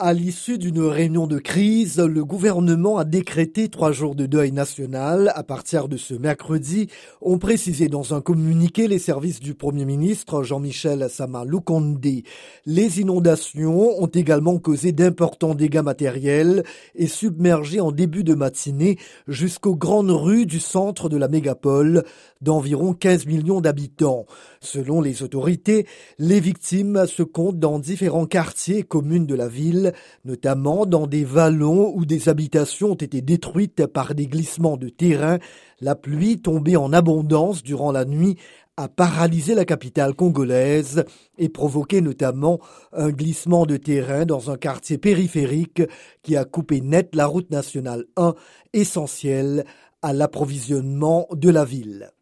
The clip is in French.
À l'issue d'une réunion de crise, le gouvernement a décrété trois jours de deuil national. À partir de ce mercredi, ont précisé dans un communiqué les services du Premier ministre Jean-Michel Sama Les inondations ont également causé d'importants dégâts matériels et submergé en début de matinée jusqu'aux grandes rues du centre de la mégapole d'environ 15 millions d'habitants. Selon les autorités, les victimes se comptent dans différents quartiers et communes de la ville notamment dans des vallons où des habitations ont été détruites par des glissements de terrain. La pluie tombée en abondance durant la nuit a paralysé la capitale congolaise et provoqué notamment un glissement de terrain dans un quartier périphérique qui a coupé net la route nationale 1 essentielle à l'approvisionnement de la ville.